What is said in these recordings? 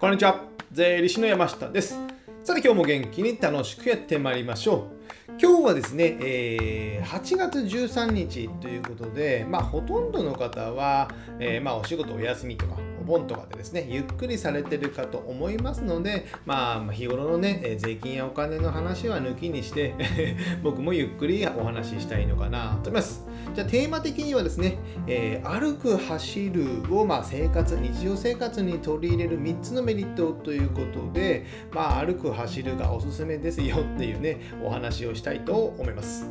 こんにちは。税理士の山下です。さて今日も元気に楽しくやってまいりましょう。今日はですね、えー、8月13日ということで、まあ、ほとんどの方は、えー、まあ、お仕事お休みとかお盆とかでですね、ゆっくりされてるかと思いますので、まあ、日頃のね、税金やお金の話は抜きにして 僕もゆっくりお話ししたいのかなと思います。じゃあ、テーマ的にはですね、えー、歩く、走るを、まあ、生活、日常生活に取り入れる3つのメリットということで、まあ、歩く、走るがおすすめですよっていうね、お話をしたいと思います。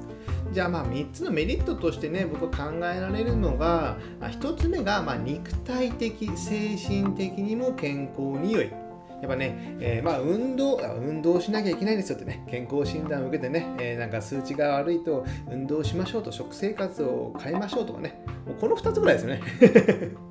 じゃあまあ3つのメリットとしてね僕考えられるのが1つ目がま肉体的精神的にも健康に良いやっぱね、えー、まあ運動、運動しなきゃいけないですよってね、健康診断を受けてね、えー、なんか数値が悪いと運動しましょうと、食生活を変えましょうとかね、もうこの2つぐらいですよね。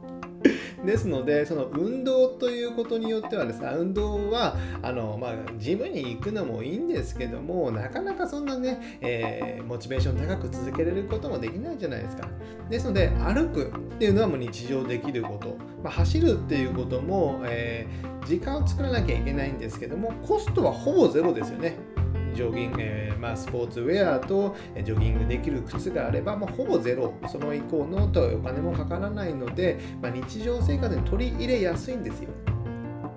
ですのでその運動ということによってはですね運動はあの、まあ、ジムに行くのもいいんですけどもなかなかそんなね、えー、モチベーション高く続けられることもできないじゃないですか。ですので歩くっていうのはもう日常できること、まあ、走るっていうことも、えー、時間を作らなきゃいけないんですけどもコストはほぼゼロですよね。ジョギング、えー、まあ、スポーツウェアとジョギングできる靴があれば、まあ、ほぼゼロその以降のとお金もかからないので、まあ、日常生活に取り入れやすいんですよ。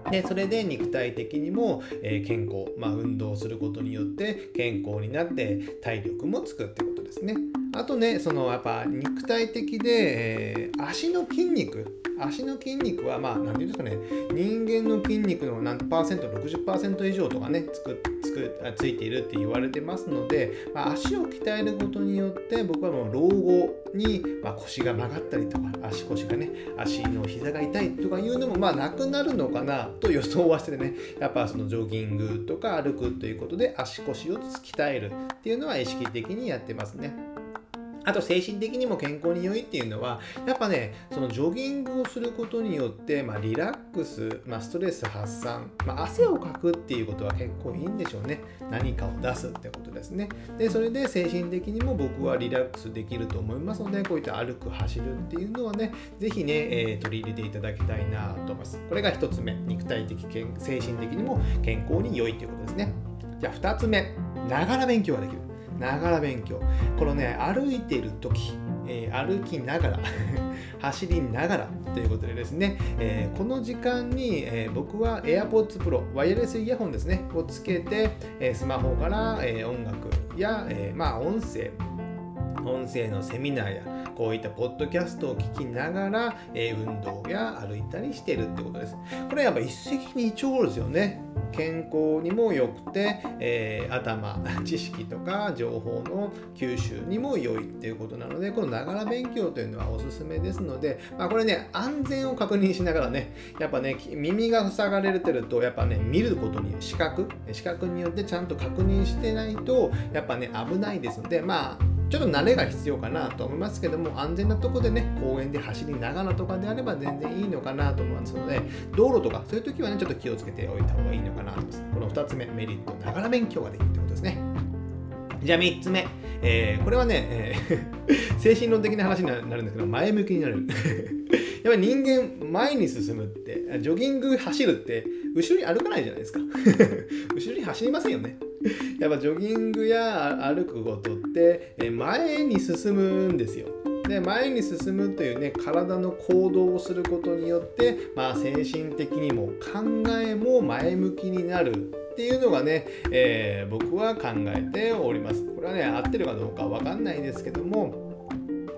でそれで肉体的にも、え、健康、まあ、運動することによって健康になって体力もつくってことですね。あとねそのやっぱ肉体的で、えー、足の筋肉足の筋肉はまあ何て言うんですかね人間の筋肉の何パーセント60%以上とかねつくつくついているって言われてますので、まあ、足を鍛えることによって僕はもう老後に、まあ、腰が曲がったりとか足腰がね足の膝が痛いとかいうのもまあなくなるのかなと予想はしてねやっぱそのジョギングとか歩くということで足腰を鍛えるっていうのは意識的にやってますね。あと精神的にも健康に良いっていうのはやっぱねそのジョギングをすることによって、まあ、リラックス、まあ、ストレス発散、まあ、汗をかくっていうことは結構いいんでしょうね。何かを出すってことですね。でそれで精神的にも僕はリラックスできると思いますのでこういった歩く走るっていうのはね是非ね、えー、取り入れていただきたいなと思います。これが1つ目。肉体的精神的にも健康に良いということですね。じゃあ2つ目。ながら勉強ができる。ながら勉強このね歩いている時、えー、歩きながら 走りながらということでですね、えー、この時間に、えー、僕は AirPods Pro ワイヤレスイヤホンですねをつけて、えスマホから、え音楽や、えまあ音声音声のセミナーやこういったポッドキャストを聞きながら、え、運動や歩いたりしてるってことです。これやっぱ一石二鳥ですよね。健康にも良くて、えー、頭、知識とか情報の吸収にも良いっていうことなので、このながら勉強というのはおすすめですので、まあ、これね、安全を確認しながらね、やっぱね、耳が塞がれてると、やっぱね、見ることに視覚、視覚によってちゃんと確認してないと、やっぱね、危ないですので、まあ、ちょっと慣れが必要かなと思いますけども安全なとこでね公園で走りながらとかであれば全然いいのかなと思いますので道路とかそういう時はねちょっと気をつけておいた方がいいのかなと思います。この2つ目メリットながら勉強ができるってことですね。じゃあ3つ目、えー、これはね、えー、精神論的な話になるんですけど前向きになる。やっぱり人間前に進むってジョギング走るって後ろに歩かないじゃないですか。後ろに走りませんよね。やっぱジョギングや歩くことって前に進むんですよ。で前に進むというね体の行動をすることによって、まあ、精神的にも考えも前向きになるっていうのがね、えー、僕は考えております。これはね合ってるかどうかわかんないですけども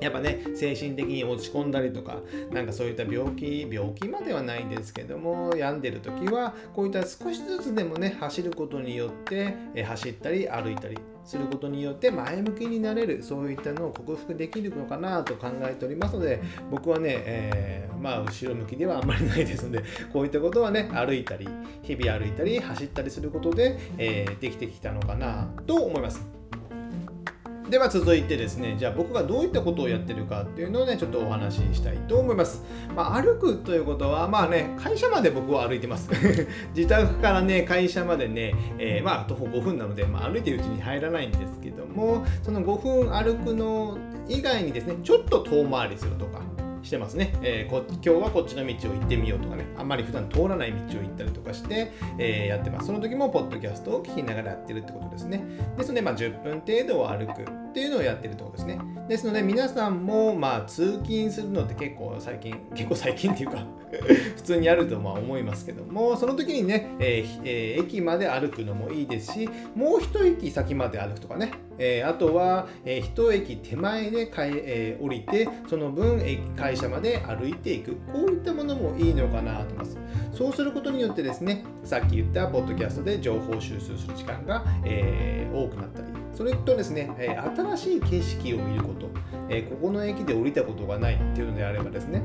やっぱね精神的に落ち込んだりとかなんかそういった病気病気まではないんですけども病んでる時はこういった少しずつでもね走ることによって走ったり歩いたりすることによって前向きになれるそういったのを克服できるのかなと考えておりますので僕はね、えー、まあ後ろ向きではあんまりないですのでこういったことはね歩いたり日々歩いたり走ったりすることで、えー、できてきたのかなと思います。では続いてですね、じゃあ僕がどういったことをやってるかっていうのをね、ちょっとお話ししたいと思います。まあ、歩くということは、まあね、会社まで僕は歩いてます。自宅からね、会社までね、えー、まあ徒歩5分なので、まあ、歩いてるうちに入らないんですけども、その5分歩くの以外にですね、ちょっと遠回りするとか、してますね、えー、こ今日はこっちの道を行ってみようとかね。あんまり普段通らない道を行ったりとかして、えー、やってます。その時もポッドキャストを聞きながらやってるってことですね。ですので、まあ、10分程度を歩くっていうのをやってるってこですね。ですので皆さんもまあ通勤するのって結構最近結構最近っていうか 普通にあるとまあ思いますけどもその時にね、えーえー、駅まで歩くのもいいですしもう一駅先まで歩くとかね。えー、あとは、えー、一駅手前でかい、えー、降りてその分会社まで歩いていく。こういったものもいいのかなと思います。そうすることによってですねさっき言ったポッドキャストで情報収集する時間が、えー、多くなったり。それとですね、え新しい景色を見ること、えここの駅で降りたことがないっていうのであればですね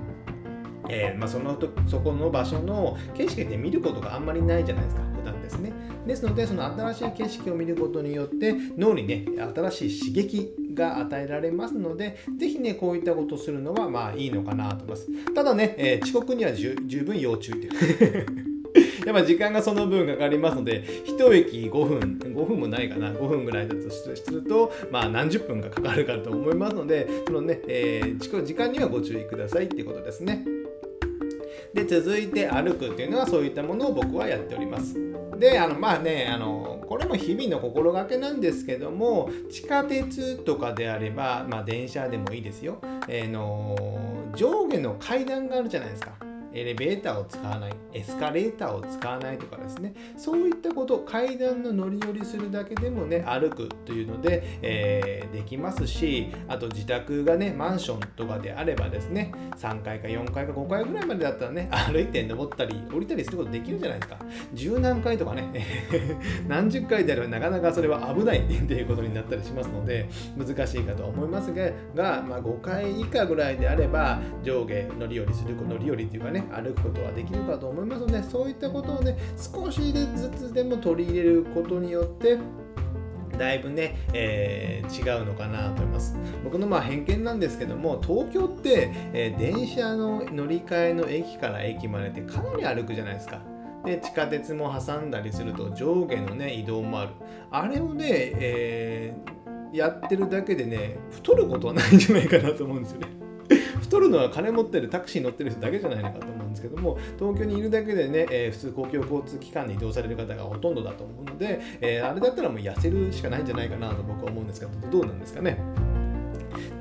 えー、まあ、そのとそこの場所の景色で見ることがあんまりないじゃないですか普段ですね。ですのでその新しい景色を見ることによって脳にね新しい刺激が与えられますので是非ねこういったことをするのはまあいいのかなと思います。ただね、えー、遅刻には十分要注意で やっぱ時間がその分かかりますので、1駅5分、5分もないかな、5分ぐらいだとすると、まあ何十分かかかるかと思いますので、そのね、えー、時間にはご注意くださいっていうことですね。で、続いて歩くっていうのはそういったものを僕はやっております。で、あの、まあね、あの、これも日々の心がけなんですけども、地下鉄とかであれば、まあ電車でもいいですよ。えー、の、上下の階段があるじゃないですか。エレベーターを使わない、エスカレーターを使わないとかですね、そういったこと、階段の乗り降りするだけでもね、歩くというので、えー、できますし、あと自宅がね、マンションとかであればですね、3階か4階か5階ぐらいまでだったらね、歩いて登ったり降りたりすることできるじゃないですか。十何階とかね、何十階であればなかなかそれは危ない っていうことになったりしますので、難しいかと思いますが、まあ、5階以下ぐらいであれば、上下乗り降りする、乗り降りっていうかね、歩くことはできるかと思いますのでそういったことをね少しずつでも取り入れることによってだいぶね、えー、違うのかなと思います。僕のまあ偏見なんですけども東京って、えー、電車の乗り換えの駅から駅までってかなり歩くじゃないですか。で地下鉄も挟んだりすると上下のね移動もある。あれをね、えー、やってるだけでね太ることはないんじゃないかなと思うんですよね。太るのは金持ってるタクシー乗ってる人だけじゃないのかと思うんですけども東京にいるだけでね、えー、普通公共交通機関に移動される方がほとんどだと思うので、えー、あれだったらもう痩せるしかないんじゃないかなと僕は思うんですけどどうなんですかね？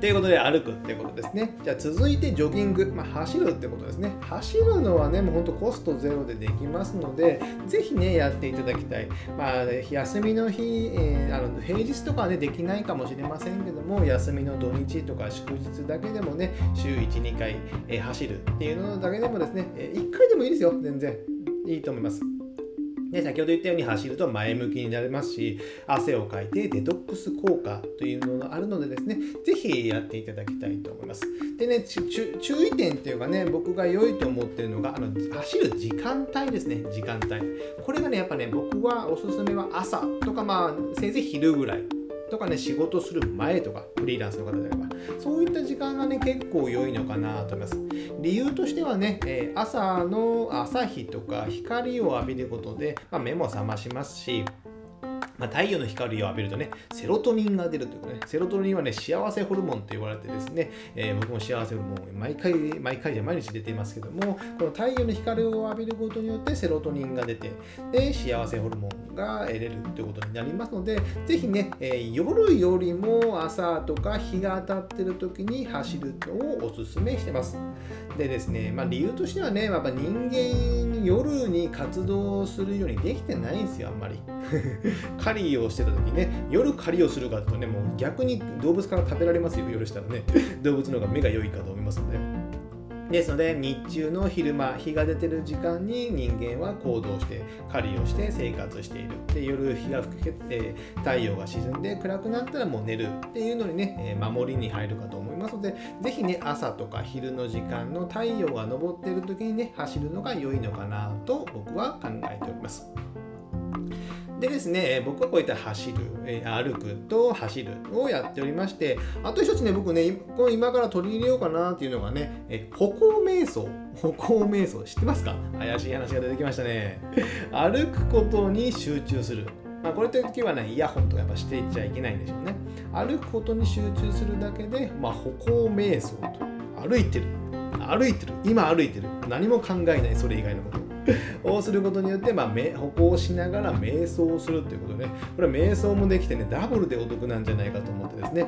ということで歩くってことですね。じゃあ続いてジョギング、まあ、走るってことですね。走るのはね、もうほんとコストゼロでできますので、ぜひね、やっていただきたい。まあ、休みの日、えー、あの平日とかはね、できないかもしれませんけども、休みの土日とか祝日だけでもね、週1、2回、えー、走るっていうのだけでもですね、えー、1回でもいいですよ、全然。いいと思います。で先ほど言ったように走ると前向きになれますし汗をかいてデトックス効果というのがあるのでですね是非やっていただきたいと思います。でね注意点っていうかね僕が良いと思ってるのがあの走る時間帯ですね時間帯。これがねやっぱね僕はおすすめは朝とかまあせいぜい昼ぐらいとかね仕事する前とかフリーランスの方であればそういった時間がね結構良いのかなと思います。理由としてはね、え、朝の朝日とか光を浴びることで、まあ、目も覚ましますしまあ、太陽の光を浴びるとね、セロトニンが出るというかね、セロトニンはね、幸せホルモンと言われてですね、えー、僕も幸せホルモン、毎回、毎回じゃ毎日出ていますけども、この太陽の光を浴びることによってセロトニンが出て、で、幸せホルモンが得れるということになりますので、ぜひね、えー、夜よりも朝とか日が当たってる時に走るのをおすすめしてます。でですね、まあ、理由としてはね、やっぱ人間夜に活動するようにできてないんですよ、あんまり。狩りをしてた時ね夜狩りをするかとねもう逆に動物から食べられますよ夜したらね動物の方が目が良いかと思いますので。ですので日中の昼間日が出てる時間に人間は行動して狩りをして生活しているで夜日が吹けて太陽が沈んで暗くなったらもう寝るっていうのにね守りに入るかと思いますので是非ね朝とか昼の時間の太陽が昇っている時にね走るのが良いのかなと僕は考えております。でですね、僕はこういった走る、え歩くと走るをやっておりまして、あと一つね、僕ね、この今から取り入れようかなっていうのがね、え歩行瞑想。歩行瞑想、知ってますか？怪しい話が出てきましたね。歩くことに集中する。まあ、これという時はね、イヤホンとかやっぱしていっちゃいけないんでしょうね。歩くことに集中するだけで、まあ、歩行瞑想と。歩いてる。歩いてる今歩いてる何も考えないそれ以外のこと をすることによって、まあ、歩行しながら瞑想をするということね。これは瞑想もできてねダブルでお得なんじゃないかと思ってですね。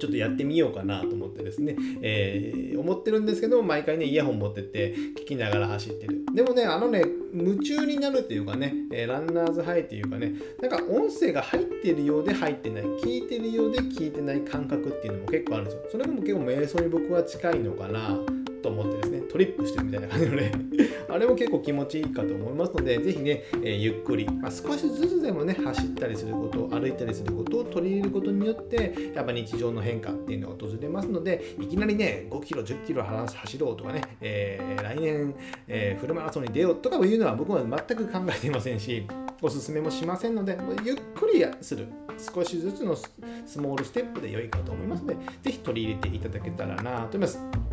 ちょっとやってみようかなと思ってですね、えー、思ってるんですけど毎回ねイヤホン持ってって聞きながら走ってる。でもねあのね夢中になるっていうかね、えー、ランナーズハイっていうかねなんか音声が入ってるようで入ってない聞いてるようで聞いてない感覚っていうのも結構あるんですよ。それも結構瞑想に僕は近いのかな。と思ってですね、トリップしてるみたいな感じのね、あれも結構気持ちいいかと思いますので、ぜひね、えー、ゆっくり、まあ、少しずつでもね、走ったりすること、歩いたりすることを取り入れることによって、やっぱ日常の変化っていうのが訪れますので、いきなりね、5キロ、10キロ走ろうとかね、えー、来年、えー、フルマラソンに出ようとかいうのは僕は全く考えていませんし、おすすめもしませんので、ゆっくりする、少しずつのスモールステップで良いかと思いますので、ぜひ取り入れていただけたらなと思います。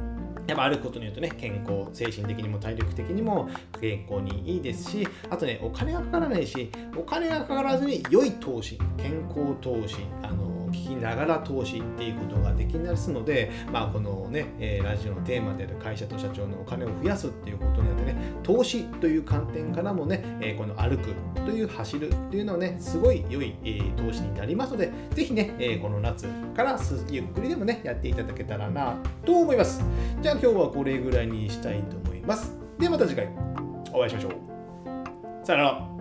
やっぱあることによってね、健康、精神的にも体力的にも健康にいいですし、あとね、お金がかからないし、お金がかからずに良い投資、健康投資、あの聞きながら投資っていうことができますので、まあ、このね、え、ラジオのテーマである会社と社長のお金を増やすっていうことによってね、投資という観点からもね、えー、この歩くという走るというのはね、すごい良い、えー、投資になりますので、ぜひね、えー、この夏からゆっくりでもね、やっていただけたらなと思います。じゃあ今日はこれぐらいにしたいと思います。ではまた次回お会いしましょう。さよなら。